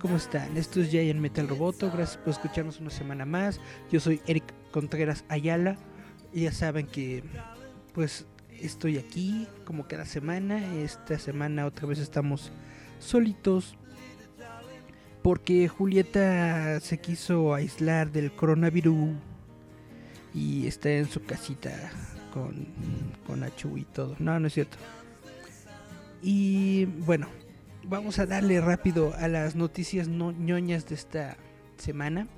¿Cómo están? Esto es Giant Metal Roboto, gracias por escucharnos una semana más. Yo soy Eric Contreras Ayala. Ya saben que pues estoy aquí como cada semana. Esta semana otra vez estamos solitos porque Julieta se quiso aislar del coronavirus y está en su casita con, con Achu y todo. No, no es cierto. Y bueno, vamos a darle rápido a las noticias no ñoñas de esta semana.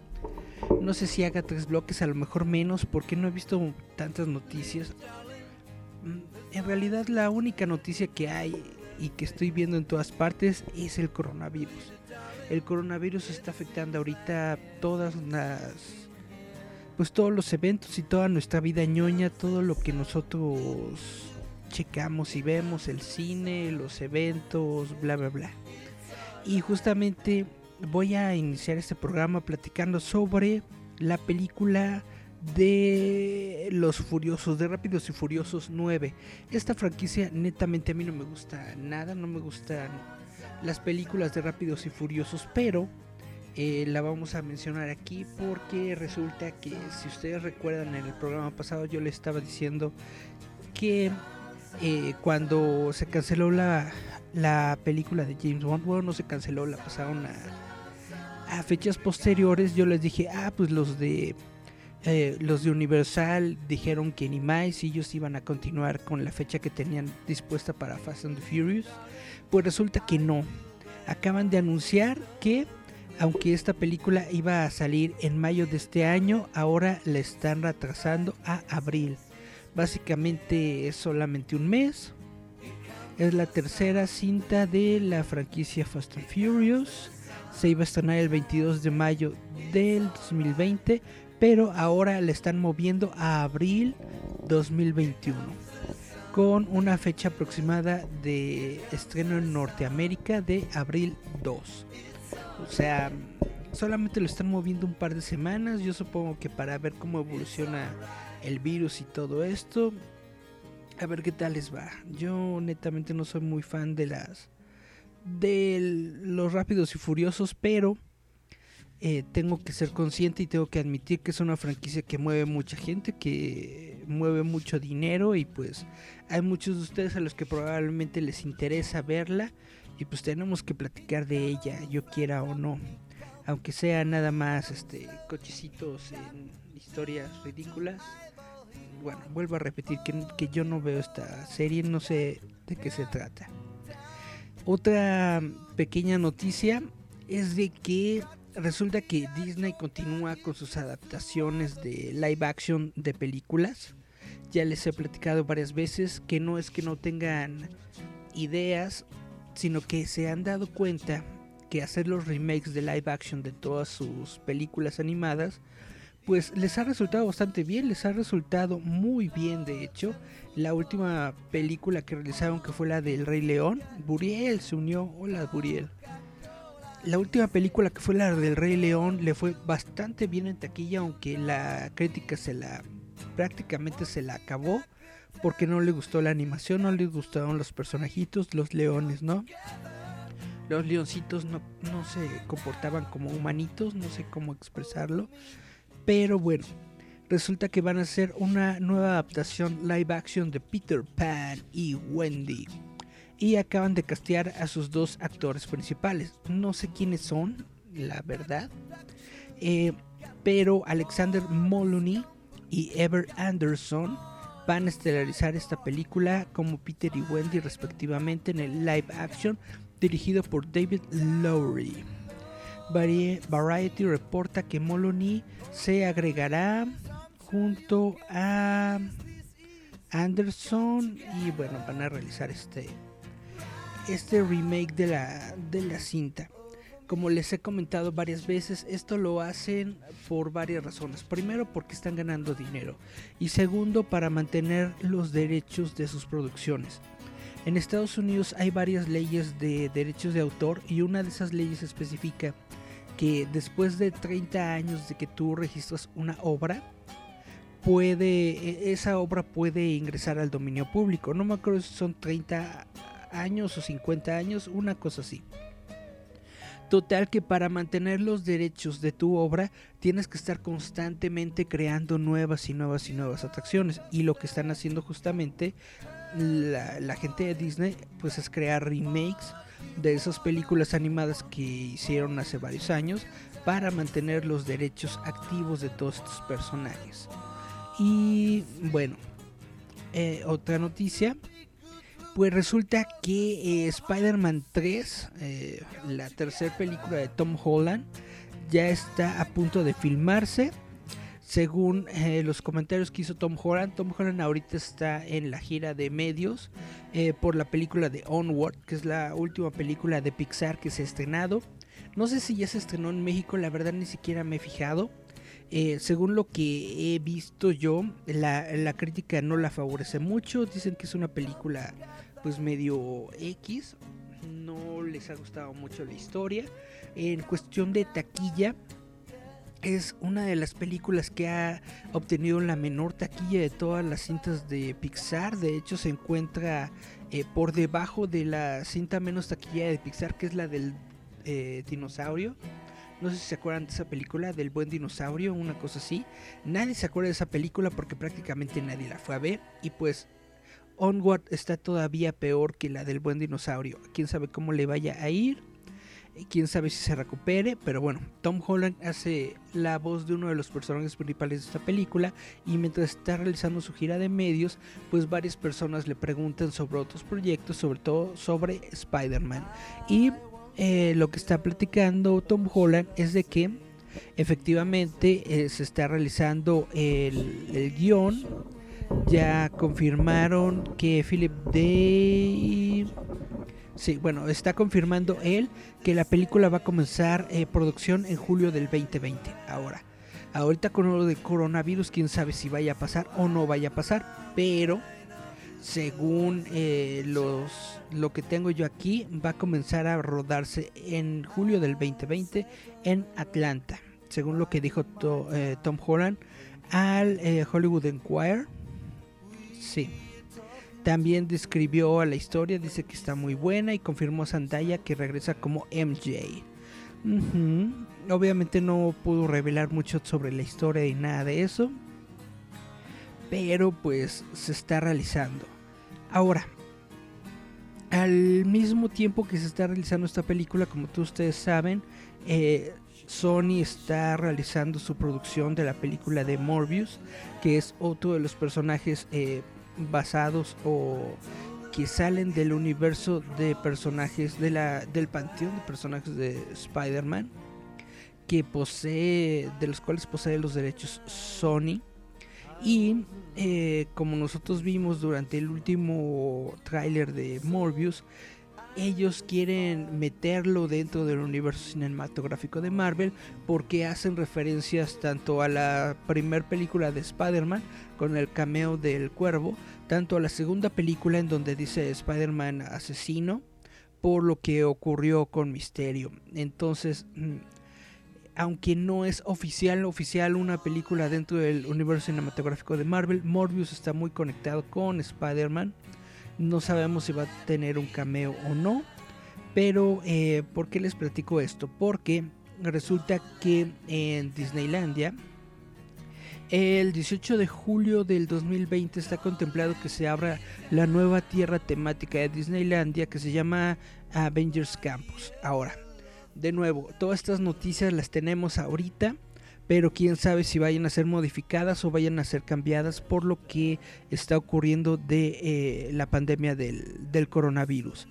No sé si haga tres bloques, a lo mejor menos, porque no he visto tantas noticias. Mm, en realidad la única noticia que hay y que estoy viendo en todas partes es el coronavirus. El coronavirus está afectando ahorita todas las pues todos los eventos y toda nuestra vida ñoña, todo lo que nosotros checamos y vemos, el cine, los eventos, bla, bla, bla. Y justamente voy a iniciar este programa platicando sobre la película de Los Furiosos, de Rápidos y Furiosos 9. Esta franquicia netamente a mí no me gusta nada, no me gustan las películas de Rápidos y Furiosos, pero eh, la vamos a mencionar aquí porque resulta que si ustedes recuerdan en el programa pasado yo les estaba diciendo que eh, cuando se canceló la, la película de James Bond, bueno no se canceló, la pasaron a, fechas posteriores, yo les dije, ah pues los de eh, los de Universal dijeron que ni más ellos iban a continuar con la fecha que tenían dispuesta para Fast and the Furious. Pues resulta que no. Acaban de anunciar que aunque esta película iba a salir en mayo de este año, ahora la están retrasando a abril. Básicamente es solamente un mes. Es la tercera cinta de la franquicia Fast and Furious. Se iba a estrenar el 22 de mayo del 2020, pero ahora la están moviendo a abril 2021 con una fecha aproximada de estreno en Norteamérica de abril 2. O sea, solamente lo están moviendo un par de semanas. Yo supongo que para ver cómo evoluciona el virus y todo esto. A ver qué tal les va. Yo netamente no soy muy fan de las de los rápidos y furiosos, pero eh, tengo que ser consciente y tengo que admitir que es una franquicia que mueve mucha gente, que mueve mucho dinero y pues hay muchos de ustedes a los que probablemente les interesa verla y pues tenemos que platicar de ella, yo quiera o no. Aunque sea nada más este cochecitos en historias ridículas. Bueno, vuelvo a repetir que, que yo no veo esta serie, no sé de qué se trata. Otra pequeña noticia es de que resulta que Disney continúa con sus adaptaciones de live action de películas. Ya les he platicado varias veces que no es que no tengan ideas sino que se han dado cuenta que hacer los remakes de live action de todas sus películas animadas, pues les ha resultado bastante bien, les ha resultado muy bien de hecho. La última película que realizaron que fue la del Rey León, Buriel se unió, hola Buriel. La última película que fue la del Rey León le fue bastante bien en taquilla, aunque la crítica se la prácticamente se la acabó porque no le gustó la animación, no le gustaron los personajitos, los leones, ¿no? Los leoncitos no, no se comportaban como humanitos, no sé cómo expresarlo. Pero bueno, resulta que van a hacer una nueva adaptación live action de Peter Pan y Wendy. Y acaban de castear a sus dos actores principales. No sé quiénes son, la verdad. Eh, pero Alexander Moloney y Ever Anderson van a estelarizar esta película como Peter y Wendy respectivamente en el live action dirigido por David Lowry. Variety reporta que Moloney se agregará junto a Anderson y bueno, van a realizar este este remake de la de la cinta. Como les he comentado varias veces, esto lo hacen por varias razones. Primero, porque están ganando dinero. Y segundo, para mantener los derechos de sus producciones. En Estados Unidos hay varias leyes de derechos de autor y una de esas leyes especifica que después de 30 años de que tú registras una obra, puede e, esa obra puede ingresar al dominio público. No me acuerdo si son 30 años o 50 años, una cosa así. Total que para mantener los derechos de tu obra tienes que estar constantemente creando nuevas y nuevas y nuevas atracciones. Y lo que están haciendo justamente la, gente de Disney pues es crear remakes de esas películas animadas que hicieron hace varios años para mantener los derechos activos de todos estos personajes. Y bueno, eh, otra noticia pues resulta que eh, Spider-Man 3, eh, la tercera película de Tom Holland, ya está a punto de filmarse. Según eh, los comentarios que hizo Tom Holland, Tom Holland ahorita está en la gira de medios por la película de Onward, que es la última película de Pixar que se ha estrenado. No sé si ya se estrenó en México, la verdad ni siquiera me he fijado. según lo que he visto yo, la, la, crítica no la favorece mucho. Dicen que es una película pues medio X. No les ha gustado mucho la historia. En cuestión de taquilla, es una de las películas que ha obtenido la menor taquilla de todas las cintas de Pixar. De hecho, se encuentra eh, por debajo de la cinta menos taquilla de Pixar, que es la del eh, dinosaurio. No sé si se acuerdan de esa película, del buen dinosaurio, una cosa así. Nadie se acuerda de esa película porque prácticamente nadie la fue a ver. Y pues Onward está todavía peor que la del buen dinosaurio. Quién sabe cómo le vaya a ir. Quién sabe si se recupere. Pero bueno, Tom Holland hace la voz de uno de los personajes principales de esta película. Y mientras está realizando su gira de medios, pues varias personas le preguntan sobre otros proyectos, sobre todo sobre Spider-Man. Y eh, lo que está platicando Tom Holland es de que efectivamente eh, se está realizando el, el guion ya confirmaron que Philip Day... Sí, bueno, está confirmando él que la película va a comenzar eh, producción en julio del 2020. Ahora, ahorita con lo de coronavirus, quién sabe si vaya a pasar o no vaya a pasar, pero según eh, los, lo que tengo yo aquí, va a comenzar a rodarse en julio del 2020 en Atlanta, según lo que dijo eh, Tom Holland al Hollywood Enquirer Sí. También describió a la historia, dice que está muy buena y confirmó a Zendaya que regresa como MJ. Obviamente no pudo revelar mucho sobre la historia y nada de eso. Pero pues se está realizando. Ahora, al mismo tiempo que se está realizando esta película, como todos ustedes saben, eh, Sony está realizando su producción de la película de Morbius, que es otro de los personajes eh, basados o que salen del universo de personajes de la, del panteón de personajes de Spider-Man que posee de los cuales posee los derechos Sony. Y eh, como nosotros vimos durante el último tráiler de Morbius ellos quieren meterlo dentro del universo cinematográfico de Marvel porque hacen referencias tanto a la primera película de Spider-Man con el cameo del cuervo, tanto a la segunda película en donde dice Spider-Man asesino por lo que ocurrió con Misterio. Entonces, mm, aunque no es oficial oficial una película dentro del universo cinematográfico de Marvel, Morbius está muy conectado con Spider-Man no sabemos si va a tener un cameo o no. Pero, eh, ¿por qué les platico esto? Porque resulta que en Disneylandia, el 18 de julio del 2020 está contemplado que se abra la nueva tierra temática de Disneylandia que se llama Avengers Campus. Ahora, de nuevo, todas estas noticias las tenemos ahorita pero quién sabe si vayan a ser modificadas o vayan a ser cambiadas por lo que está ocurriendo de eh, la pandemia del, coronavirus.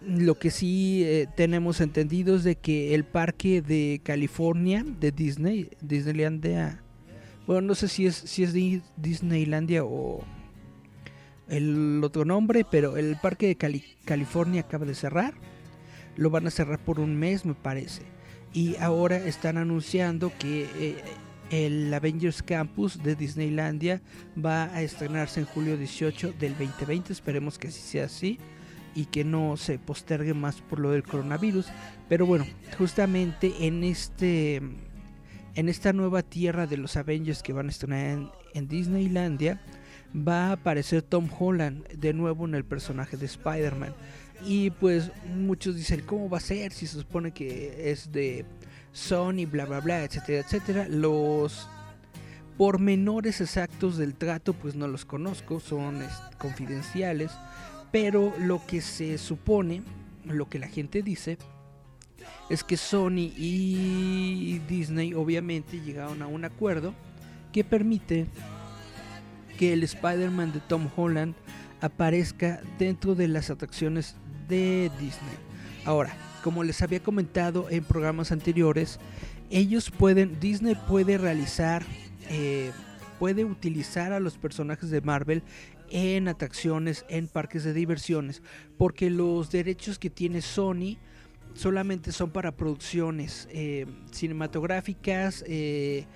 Lo que sí eh, tenemos entendido es de que el parque de California de Disney, Disneylandia, bueno, no sé si es, si es Disneylandia o el otro nombre, pero el parque de California acaba de cerrar. Lo van a cerrar por un mes, me parece. Y ahora están anunciando que eh, el Avengers Campus de Disneylandia va a estrenarse en julio 18 del 2020. Esperemos que así sea así y que no se postergue más por lo del coronavirus. Pero bueno, justamente en este en esta nueva tierra de los Avengers que van a estrenar en Disneylandia va a aparecer Tom Holland de nuevo en el personaje de Spider-Man. Y pues muchos dicen, ¿cómo va a ser si se supone que es de Sony, bla, bla, bla, etcétera, etcétera? Los pormenores exactos del trato pues no los conozco, son confidenciales, pero lo que se supone, lo que la gente dice, es que Sony y Disney obviamente llegaron a un acuerdo que permite que el Spider-Man de Tom Holland aparezca dentro de las atracciones de Disney. Ahora, como les había comentado en programas anteriores, ellos pueden, Disney puede realizar, eh, puede utilizar a los personajes de Marvel en atracciones, en parques de diversiones, porque los derechos que tiene Sony solamente son para producciones eh, cinematográficas, eh,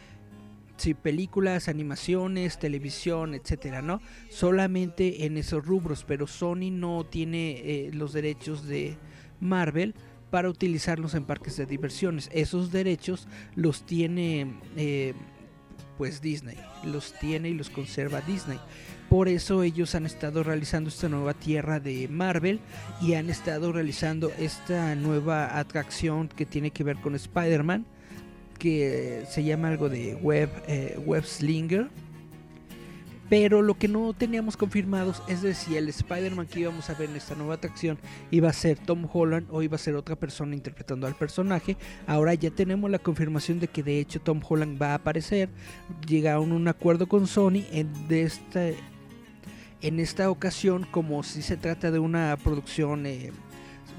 sí, películas, animaciones, televisión, etcétera, ¿no? Solamente en esos rubros, pero Sony no tiene eh, los derechos de Marvel para utilizarlos en parques de diversiones. Esos derechos los tiene eh, pues Disney, los tiene y los conserva Disney. Por eso ellos han estado realizando esta nueva tierra de Marvel y han estado realizando esta nueva atracción que tiene que ver con Spider-Man que se llama algo de web, eh, web slinger. Pero lo que no teníamos confirmados es de si el Spider-Man que íbamos a ver en esta nueva atracción iba a ser Tom Holland o iba a ser otra persona interpretando al personaje. Ahora ya tenemos la confirmación de que de hecho Tom Holland va a aparecer. Llegaron a un acuerdo con Sony en, de esta, en esta ocasión como si se trata de una producción, eh,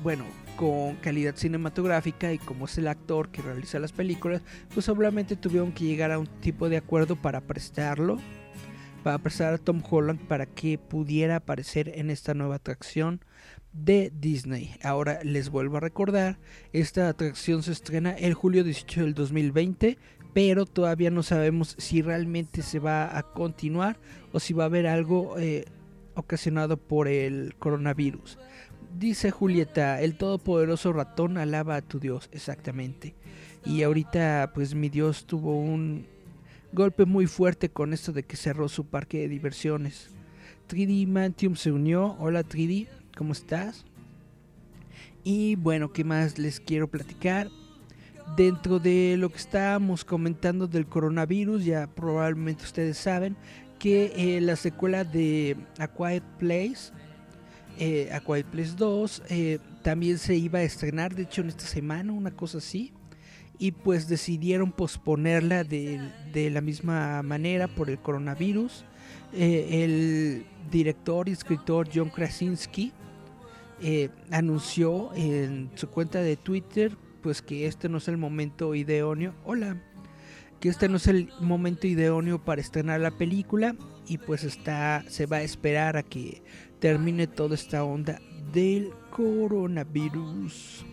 bueno, con calidad cinematográfica y como es el actor que realiza las películas, pues obviamente tuvieron que llegar a un tipo de acuerdo para prestarlo, para prestar a Tom Holland para que pudiera aparecer en esta nueva atracción de Disney. Ahora les vuelvo a recordar, esta atracción se estrena el julio 18 del 2020, pero todavía no sabemos si realmente se va a continuar o si va a haber algo eh, ocasionado por el coronavirus. Dice Julieta, el todopoderoso ratón alaba a tu Dios, exactamente. Y ahorita pues mi Dios tuvo un golpe muy fuerte con esto de que cerró su parque de diversiones. Tridi Mantium se unió. Hola Tridi, ¿cómo estás? Y bueno, ¿qué más les quiero platicar? Dentro de lo que estábamos comentando del coronavirus, ya probablemente ustedes saben que eh, la secuela de A Quiet Place eh, A Quiet Place 2 eh, también se iba a estrenar, de hecho en esta semana, una cosa así. Y pues decidieron posponerla de, la misma manera por el coronavirus. Eh, el director y escritor John Krasinski anunció en su cuenta de Twitter pues que este no es el momento idóneo. Hola, que este no es el momento idóneo para estrenar la película y pues está se va a esperar a que termine toda esta onda del coronavirus.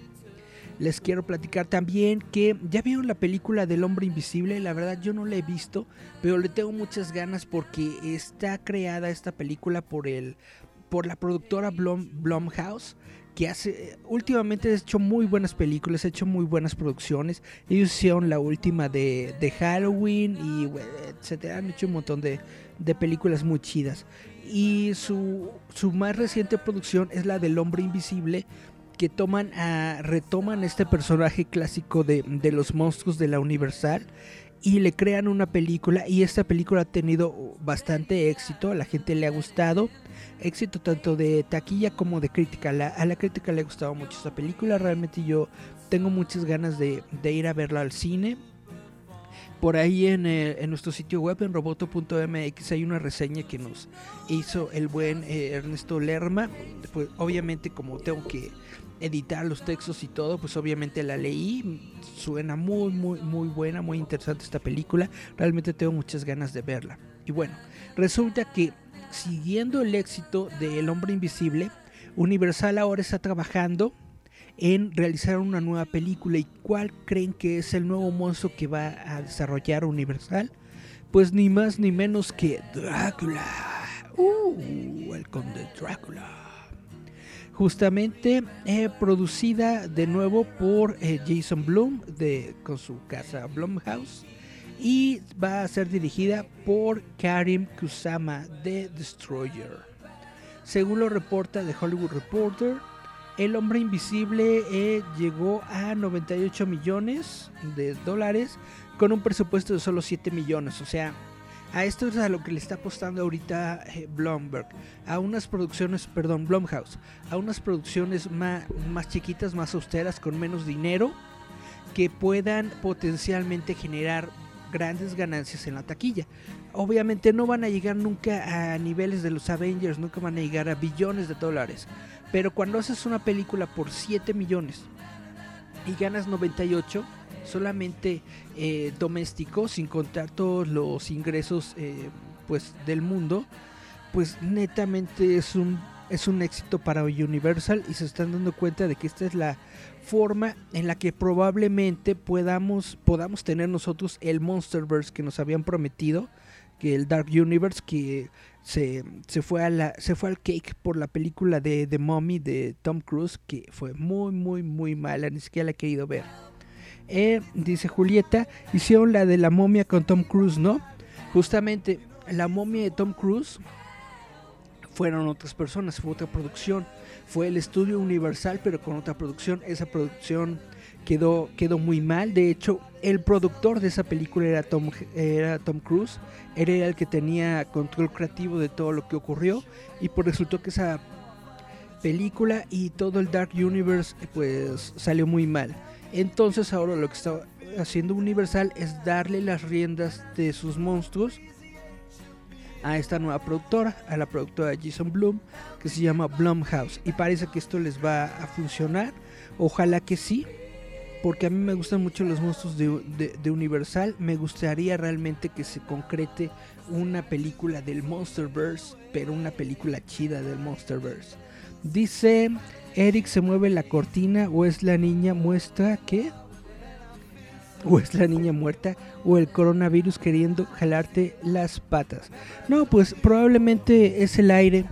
Les quiero platicar también que ya vieron la película del hombre invisible, la verdad yo no la he visto, pero le tengo muchas ganas porque está creada esta película por el por la productora Blum, Blumhouse que hace últimamente ha hecho muy buenas películas, ha hecho muy buenas producciones. Ellos hicieron la última de, de Halloween y etcétera, han hecho un montón de, de películas muy chidas. Y su, su más reciente producción es la del hombre invisible que toman a, retoman este personaje clásico de, de los monstruos de la Universal y le crean una película y esta película ha tenido bastante éxito, a la gente le ha gustado, éxito tanto de taquilla como de crítica, a la crítica le ha gustado mucho esta película, realmente yo tengo muchas ganas de, de ir a verla al cine, Por ahí en, eh, en nuestro sitio web, en roboto.mx, hay una reseña que nos hizo el buen eh, Ernesto Lerma. Pues obviamente como tengo que editar los textos y todo, pues obviamente la leí. Suena muy, muy, muy buena, muy interesante esta película. Realmente tengo muchas ganas de verla. Y bueno, resulta que siguiendo el éxito de El Hombre Invisible, Universal ahora está trabajando en realizar una nueva película. ¿Y cuál creen que es el nuevo monstruo que va a desarrollar Universal? Pues ni más ni menos que Drácula. Uh, el conde Drácula. Justamente eh, producida de nuevo por eh, Jason Blum de, con su casa Blumhouse. Y va a ser dirigida por Karim Kusama de Destroyer. Según lo reporta The Hollywood Reporter, el hombre invisible eh, llegó a 98 millones de dólares con un presupuesto de solo 7 millones. O sea, a esto es a lo que le está apostando ahorita eh, Blumberg. A unas producciones, perdón, Blumhouse. A unas producciones más, más chiquitas, más austeras, con menos dinero. Que puedan potencialmente generar grandes ganancias en la taquilla. Obviamente no van a llegar nunca a niveles de los Avengers, nunca van a llegar a billones de dólares. Pero cuando haces una película por 7 millones y ganas 98, solamente eh, doméstico, sin contar todos los ingresos eh, pues del mundo, pues netamente es un, es un éxito para Universal y se están dando cuenta de que esta es la forma en la que probablemente podamos, podamos tener nosotros el Monsterverse que nos habían prometido, que el Dark Universe que se, se, fue a la, se fue al cake por la película de The Mummy de Tom Cruise, que fue muy, muy, muy mala, ni siquiera la he querido ver. Eh, dice Julieta, hicieron la de la momia con Tom Cruise, ¿no? Justamente, la momia de Tom Cruise fueron otras personas, fue otra producción. Fue el estudio Universal, pero con otra producción. Esa producción quedó, quedó muy mal. De hecho, el productor de esa película era Tom, era Tom Cruise. Era el que tenía control creativo de todo lo que ocurrió. Y por pues resultó que esa película y todo el Dark Universe pues salió muy mal. Entonces ahora lo que está haciendo Universal es darle las riendas de sus monstruos a esta nueva productora, a la productora Jason Bloom, que se llama Blumhouse. Y parece que esto les va a funcionar. Ojalá que sí porque a mí me gustan mucho los monstruos de, Universal. Me gustaría realmente que se concrete una película del Monsterverse, pero una película chida del Monsterverse. Dice Eric se mueve la cortina o es la niña muestra que o es la niña muerta o el coronavirus queriendo jalarte las patas. No, pues probablemente es el aire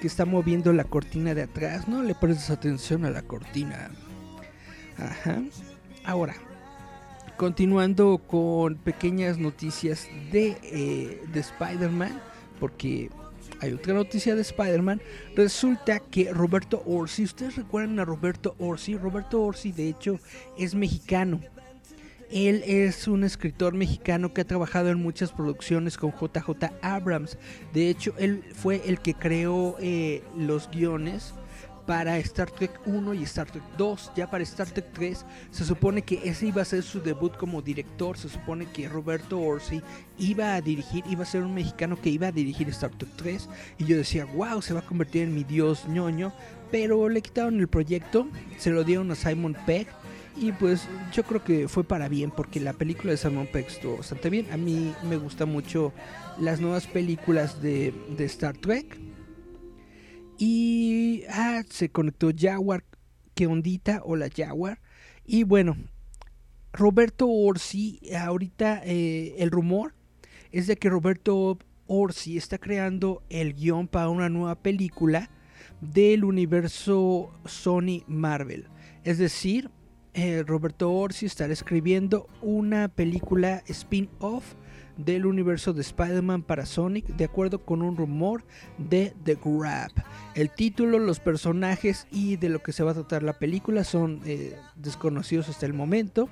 que está moviendo la cortina de atrás. No le prestes atención a la cortina. Ajá. Ahora, continuando con pequeñas noticias de, eh, de Spider-Man, porque hay otra noticia de Spider-Man. Resulta que Roberto Orsi, ustedes recuerdan a Roberto Orsi, Roberto Orsi de hecho es mexicano. Él es un escritor mexicano que ha trabajado en muchas producciones con JJ Abrams. De hecho, él fue el que creó eh, los guiones para Star Trek 1 y Star Trek 2. Ya para Star Trek 3 se supone que ese iba a ser su debut como director. Se supone que Roberto Orsi iba a dirigir, iba a ser un mexicano que iba a dirigir Star Trek 3. Y yo decía, wow, se va a convertir en mi dios ñoño. Pero le quitaron el proyecto, se lo dieron a Simon Pegg. Y pues yo creo que fue para bien porque la película de Simon Pegg estuvo bastante bien. A mí me gustan mucho las nuevas películas de, de Star Trek y ah, se conectó Jaguar, que ondita, hola Jaguar. Y bueno, Roberto Orsi, ahorita eh, el rumor es de que Roberto Orsi está creando el guion para una nueva película del universo Sony Marvel. Es decir, eh, Roberto Orsi estará escribiendo una película spin-off del universo de Spider-Man para Sonic, de acuerdo con un rumor de The Grab. El título, los personajes y de lo que se va a tratar la película son eh, desconocidos hasta el momento.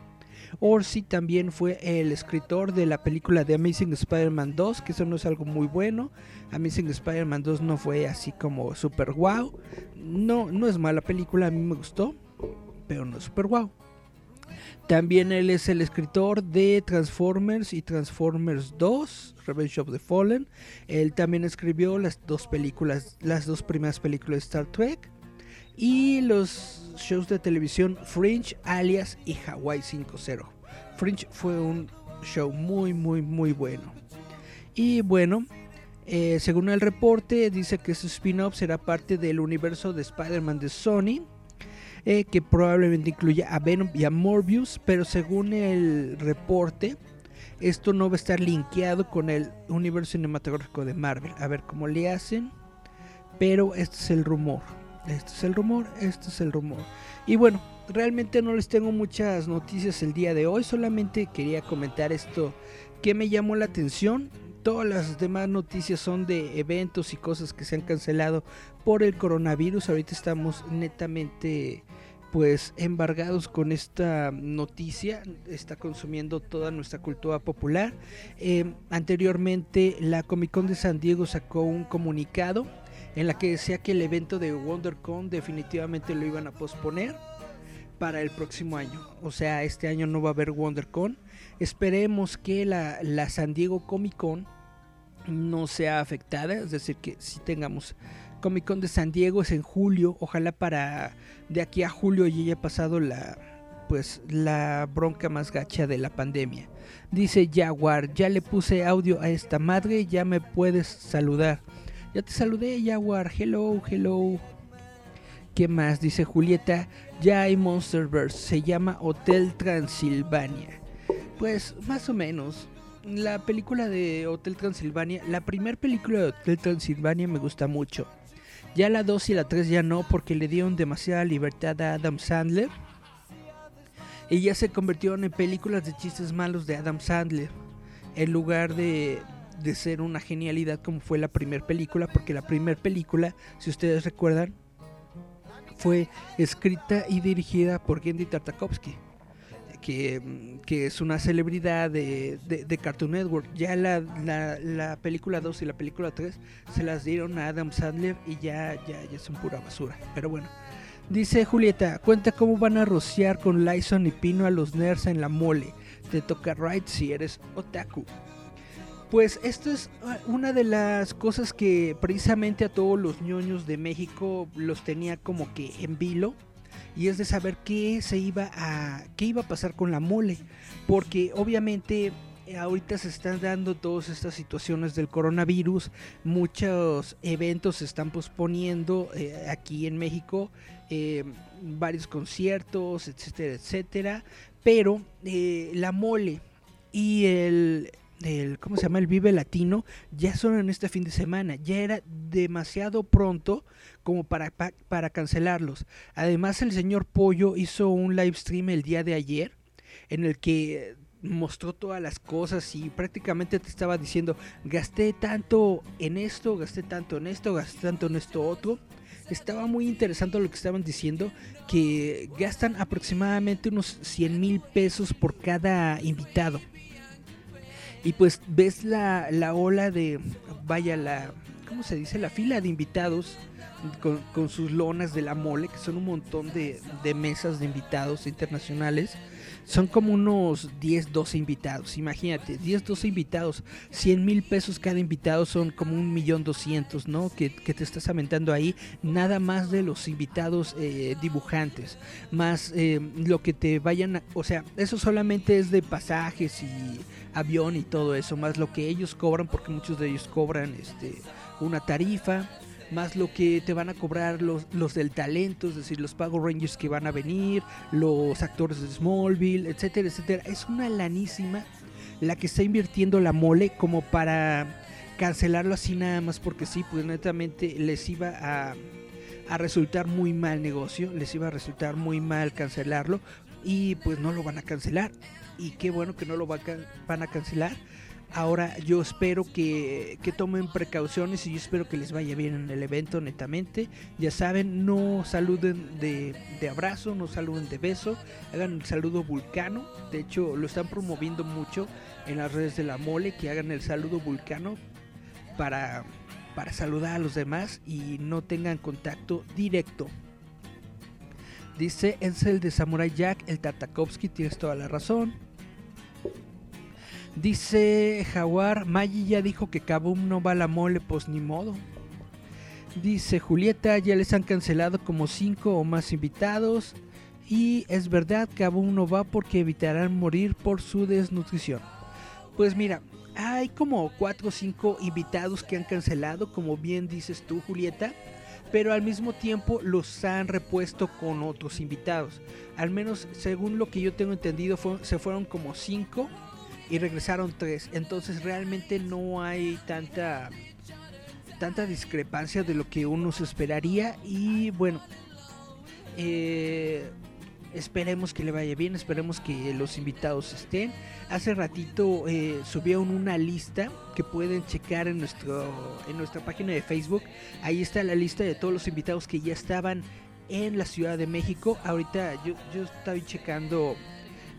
Orsi también fue el escritor de la película de Amazing Spider-Man 2, que eso no es algo muy bueno. Amazing Spider-Man 2 no fue así como super wow. No, no es mala película, a mí me gustó, pero no es super wow. También él es el escritor de Transformers y Transformers 2, Revenge of the Fallen. Él también escribió las dos películas, las dos primeras películas de Star Trek y los shows de televisión Fringe, Alias y Hawaii 5.0. Fringe fue un show muy muy muy bueno. Y bueno, eh, según el reporte dice que su spin-off será parte del universo de Spider-Man de Sony eh, que probablemente incluya a Venom y a Morbius, pero según el reporte, esto no va a estar linkeado con el universo cinematográfico de Marvel. A ver cómo le hacen, pero este es el rumor. Este es el rumor, este es el rumor. Y bueno, realmente no les tengo muchas noticias el día de hoy, solamente quería comentar esto que me llamó la atención. Todas las demás noticias son de eventos y cosas que se han cancelado por el coronavirus. Ahorita estamos netamente pues embargados con esta noticia, está consumiendo toda nuestra cultura popular. Eh, anteriormente la Comic Con de San Diego sacó un comunicado en la que decía que el evento de WonderCon definitivamente lo iban a posponer para el próximo año. O sea, este año no va a haber WonderCon. Esperemos que la, la San Diego Comic Con no sea afectada, es decir, que si tengamos Comic Con de San Diego es en julio, ojalá para de aquí a julio ya haya pasado la pues la bronca más gacha de la pandemia. Dice Jaguar, ya le puse audio a esta madre, ya me puedes saludar. Ya te saludé, Jaguar, hello, hello. ¿Qué más? Dice Julieta, ya hay Monsterverse, se llama Hotel Transilvania. Pues más o menos. La película de Hotel Transilvania, la primera película de Hotel Transilvania me gusta mucho. Ya la 2 y la 3 ya no, porque le dieron demasiada libertad a Adam Sandler. Y ya se convirtieron en películas de chistes malos de Adam Sandler. En lugar de, de ser una genialidad como fue la primera película. Porque la primera película, si ustedes recuerdan, fue escrita y dirigida por Gendy Tartakovsky que, es una celebridad de, Cartoon Network. Ya la, la, película 2 y la película 3 se las dieron a Adam Sandler y ya, ya, ya son pura basura. Pero bueno. Dice Julieta, cuenta cómo van a rociar con Lyson y Pino a los nerds en la mole. Te toca right si eres otaku. Pues esto es ah, una de las cosas que precisamente a todos los ñoños de México los tenía como que en vilo y es de saber qué se iba a qué iba a pasar con la mole, porque obviamente eh, ahorita se están dando todas estas situaciones del coronavirus, muchos eventos se están posponiendo eh, aquí en México, eh, varios conciertos, etcétera, etcétera, pero la mole y el el, ¿cómo se llama? El Vive Latino, ya son en este fin de semana. Ya era demasiado pronto como para, para cancelarlos. Además, el señor Pollo hizo un live stream el día de ayer en el que mostró todas las cosas y prácticamente te estaba diciendo, gasté tanto en esto, gasté tanto en esto, gasté tanto en esto otro. Estaba muy interesante lo que estaban diciendo, que gastan aproximadamente unos 100 mil pesos por cada invitado. Y pues ves la, la ola de, vaya, la, ¿cómo se dice? La fila de invitados con, sus lonas de la mole, que son un montón de, de mesas de invitados internacionales. Son como unos 10, 12 invitados. Imagínate, 10, 12 invitados. 100 mil pesos cada invitado son como un millón doscientos, ¿no? Que, que, te estás aventando ahí. Nada más de los invitados eh, dibujantes. Más eh, lo que te vayan a, O sea, eso solamente es de pasajes y avión y todo eso. Más lo que ellos cobran, porque muchos de ellos cobran este, una tarifa más lo que te van a cobrar los, los del talento, es decir, los Pago Rangers que van a venir, los actores de Smallville, etcétera, etcétera. Es una lanísima la que está invirtiendo la mole como para cancelarlo así nada más porque sí, pues netamente les iba a, a resultar muy mal negocio, les iba a resultar muy mal cancelarlo y pues no lo van a cancelar. Y qué bueno que no lo van a cancelar Ahora yo espero que, tomen precauciones y yo espero que les vaya bien en el evento netamente. Ya saben, no saluden de, abrazo, no saluden de beso, hagan el saludo vulcano. De hecho, lo están promoviendo mucho en las redes de la mole, que hagan el saludo vulcano para, para saludar a los demás y no tengan contacto directo. Dice, es el de Samurai Jack, el Tartakovsky, tienes toda la razón. Dice Jaguar, Maggi ya dijo que Kabum no va a la mole, pues ni modo. Dice Julieta, ya les han cancelado como 5 o más invitados. Y es verdad Kabum no va porque evitarán morir por su desnutrición. Pues mira, hay como 4 o 5 invitados que han cancelado, como bien dices tú, Julieta pero al mismo tiempo los han repuesto con otros invitados. Al menos según lo que yo tengo entendido se fueron como cinco y regresaron tres. Entonces realmente no hay tanta tanta discrepancia de lo que uno se esperaría y bueno eh, Esperemos que le vaya bien, esperemos que los invitados estén. Hace ratito eh, subieron una lista que pueden checar en, nuestro, en nuestra página de Facebook. Ahí está la lista de todos los invitados que ya estaban en la Ciudad de México. Ahorita yo, yo estoy checando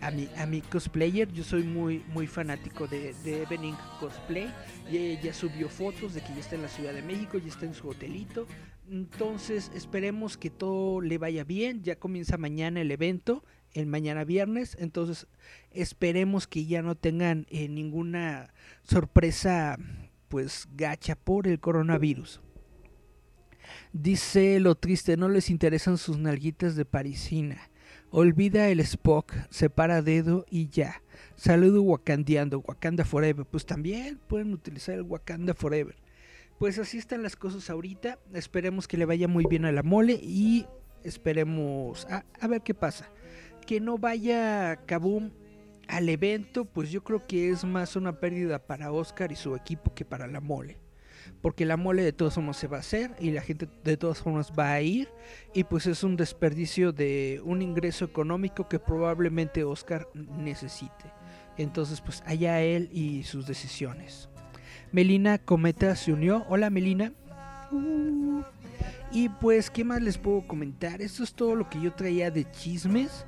a mi, a mi cosplayer. Yo soy muy, muy fanático de, de Evening Cosplay. Y ella subió fotos de que ya está en la Ciudad de México, ya está en su hotelito. Entonces esperemos que todo le vaya bien. Ya comienza mañana el evento, el mañana viernes. Entonces esperemos que ya no tengan eh, ninguna sorpresa pues gacha por el coronavirus. Dice lo triste, no les interesan sus nalguitas de parisina. Olvida el Spock, separa dedo y ya. Saludo wakandeando, Wakanda Forever. Pues también pueden utilizar el Wakanda Forever. Pues así están las cosas ahorita. Esperemos que le vaya muy bien a la mole y esperemos a, ver qué pasa. Que no vaya Kabum al evento, pues yo creo que es más una pérdida para Oscar y su equipo que para la mole. Porque la mole de todos modos se va a hacer y la gente de todas formas va a ir. Y pues es un desperdicio de un ingreso económico que probablemente Oscar necesite. Entonces pues allá él y sus decisiones. Melina Cometa se unió. Hola Melina. y pues, ¿qué más les puedo comentar? Esto es todo lo que yo traía de chismes.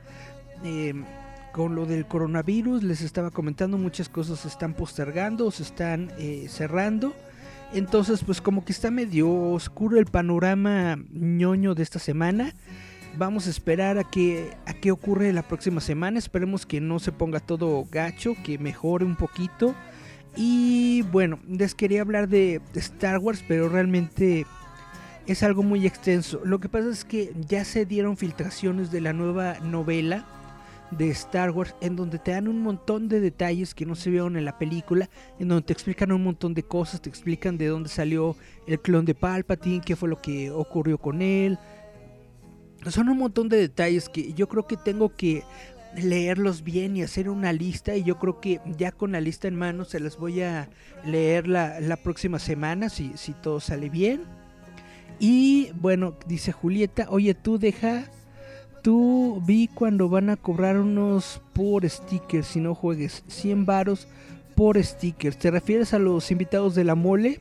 Em, con lo del coronavirus, les estaba comentando, muchas cosas se están postergando se están eh, cerrando. Entonces, pues como que está medio oscuro el panorama ñoño de esta semana. Vamos a esperar a que a qué ocurre la próxima semana. Esperemos que no se ponga todo gacho, que mejore un poquito. Y bueno, les quería hablar de Star Wars, pero realmente es algo muy extenso. Lo que pasa es que ya se dieron filtraciones de la nueva novela de Star Wars en donde te dan un montón de detalles que no se vieron en la película, en donde te explican un montón de cosas, te explican de dónde salió el clon de Palpatine, qué fue lo que ocurrió con él. Son un montón de detalles que yo creo que tengo que leerlos bien y hacer una lista y yo creo que ya con la lista en mano se las voy a leer la, próxima semana si, si todo sale bien. Y bueno, dice Julieta, oye tú deja, tú vi cuando van a cobrar unos por stickers si no juegues 100 varos por stickers. ¿Te refieres a los invitados de la mole?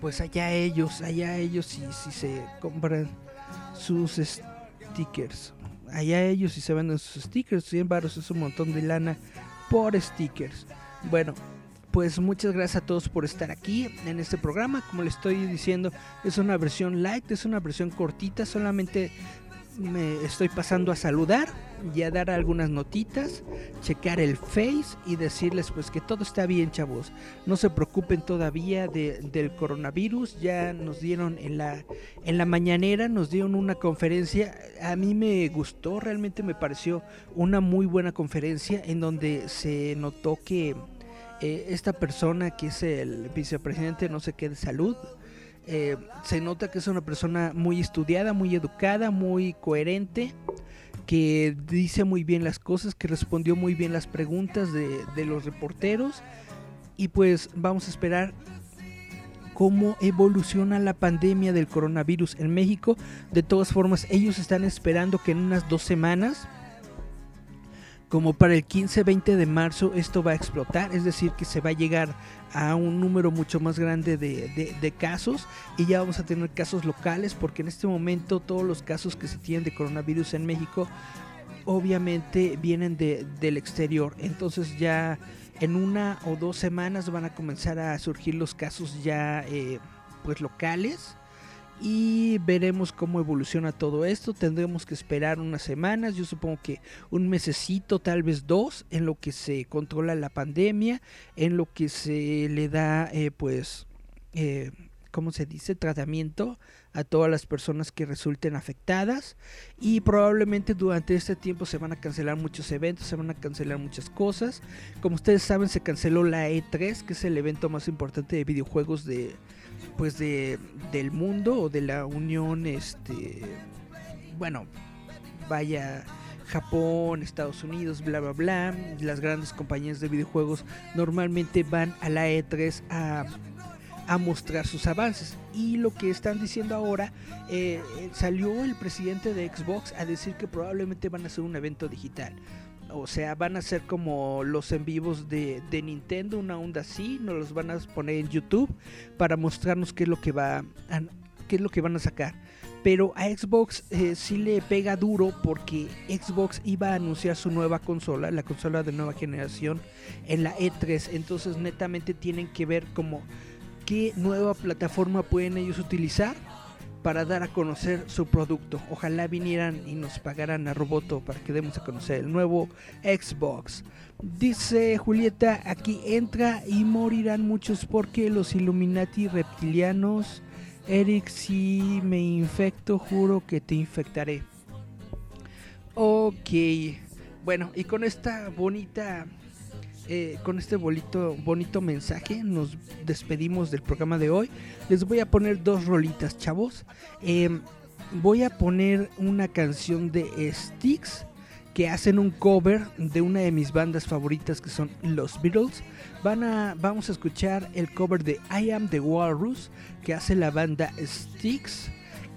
Pues allá ellos, allá ellos si, si se compran sus stickers allá ellos y se venden sus stickers. 100 baros es un montón de lana por stickers. Bueno, pues muchas gracias a todos por estar aquí en este programa. Como les estoy diciendo, es una versión light, es una versión cortita, solamente me estoy pasando a saludar y a dar algunas notitas, checar el face y decirles pues que todo está bien chavos. No se preocupen todavía del coronavirus, ya nos dieron en la, en la mañanera, nos dieron una conferencia, a mí me gustó, realmente me pareció una muy buena conferencia en donde se notó que eh, esta persona que es el vicepresidente no sé qué de salud, eh, se nota que es una persona muy estudiada, muy educada, muy coherente, que dice muy bien las cosas, que respondió muy bien las preguntas de, de los reporteros. Y pues vamos a esperar cómo evoluciona la pandemia del coronavirus en México. De todas formas, ellos están esperando que en unas dos semanas como para el 15-20 de marzo esto va a explotar, es decir, que se va a llegar a un número mucho más grande de, casos y ya vamos a tener casos locales porque en este momento todos los casos que se tienen de coronavirus en México obviamente vienen del exterior, entonces ya en una o dos semanas van a comenzar a surgir los casos ya eh, pues locales y veremos cómo evoluciona todo esto. Tendremos que esperar unas semanas, yo supongo que un mesecito, tal vez dos, en lo que se controla la pandemia, en lo que se le da, eh, pues, eh, ¿cómo se dice? Tratamiento a todas las personas que resulten afectadas y probablemente durante este tiempo se van a cancelar muchos eventos, se van a cancelar muchas cosas. Como ustedes saben, se canceló la E3, que es el evento más importante de videojuegos de pues de del mundo o de la Unión este bueno, vaya Japón, Estados Unidos, bla bla bla. Las grandes compañías de videojuegos normalmente van a la E3 a a mostrar sus avances. Y lo que están diciendo ahora, eh, salió el presidente de Xbox a decir que probablemente van a hacer un evento digital. O sea, van a ser como los en vivos de, Nintendo, una onda así, nos los van a poner en YouTube para mostrarnos qué es lo que va qué es lo que van a sacar. Pero a Xbox eh, sí le pega duro porque Xbox iba a anunciar su nueva consola, la consola de nueva generación, en la E3. Entonces netamente tienen que ver como qué nueva plataforma pueden ellos utilizar para dar a conocer su producto. Ojalá vinieran y nos pagaran a Roboto para que demos a conocer el nuevo Xbox. Dice Julieta, aquí entra y morirán muchos porque los Illuminati reptilianos. Eric, si me infecto, juro que te infectaré. Ok. Bueno, y con esta bonita eh, con este bonito, bonito mensaje nos despedimos del programa de hoy. Les voy a poner dos rolitas, chavos. Em, voy a poner una canción de Styx que hacen un cover de una de mis bandas favoritas que son los Beatles. Van a, vamos a escuchar el cover de I Am the Walrus que hace la banda Styx.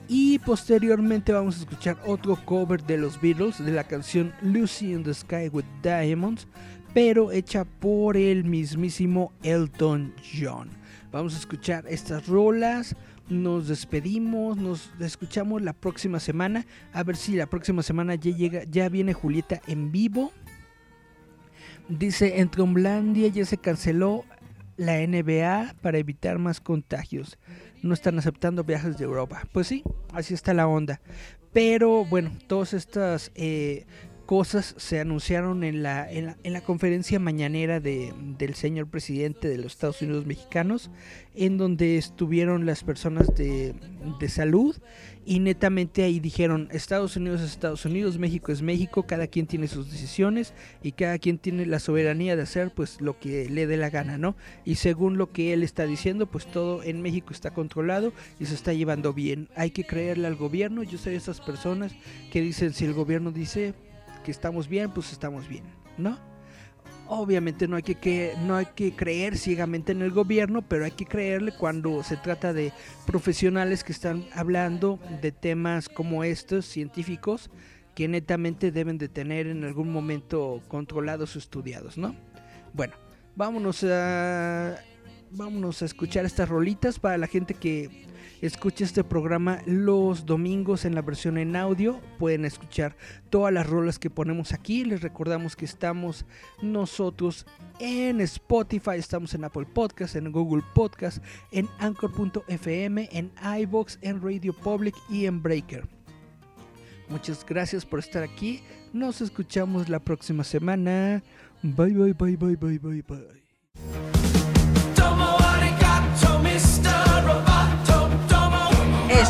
Y posteriormente vamos a escuchar otro cover de los Beatles de la canción Lucy in the Sky with Diamonds pero hecha por el mismísimo Elton John. Vamos a escuchar estas rolas. Nos despedimos, nos escuchamos la próxima semana. A ver si la próxima semana ya llega, ya viene Julieta en vivo. Dice, en Tromblandia ya se canceló la NBA para evitar más contagios. No están aceptando viajes de Europa. Pues sí, así está la onda. Pero bueno, todas estas eh, cosas se anunciaron en la, en la, conferencia mañanera de, del señor presidente de los Estados Unidos mexicanos, en donde estuvieron las personas de, de salud y netamente ahí dijeron Estados Unidos es Estados Unidos, México es México, cada quien tiene sus decisiones y cada quien tiene la soberanía de hacer pues lo que le dé la gana, ¿no? Y según lo que él está diciendo, pues todo en México está controlado y se está llevando bien. Hay que creerle al gobierno, yo soy esas personas que dicen si el gobierno dice que estamos bien, pues estamos bien, ¿no? Obviamente no hay que, no hay que creer ciegamente en el gobierno, pero hay que creerle cuando se trata de profesionales que están hablando de temas como estos, científicos, que netamente deben de tener en algún momento controlados o estudiados, ¿no? Bueno, vámonos a, vámonos a escuchar estas rolitas para la gente que Escuche este programa los domingos en la versión en audio. Pueden escuchar todas las rolas que ponemos aquí. Les recordamos que estamos nosotros en Spotify, estamos en Apple Podcast, en Google Podcast, en Anchor.fm, en iBox, en Radio Public y en Breaker. Muchas gracias por estar aquí. Nos escuchamos la próxima semana. Bye bye bye bye bye bye bye.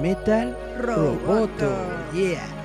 Metal Roboto. Yeah.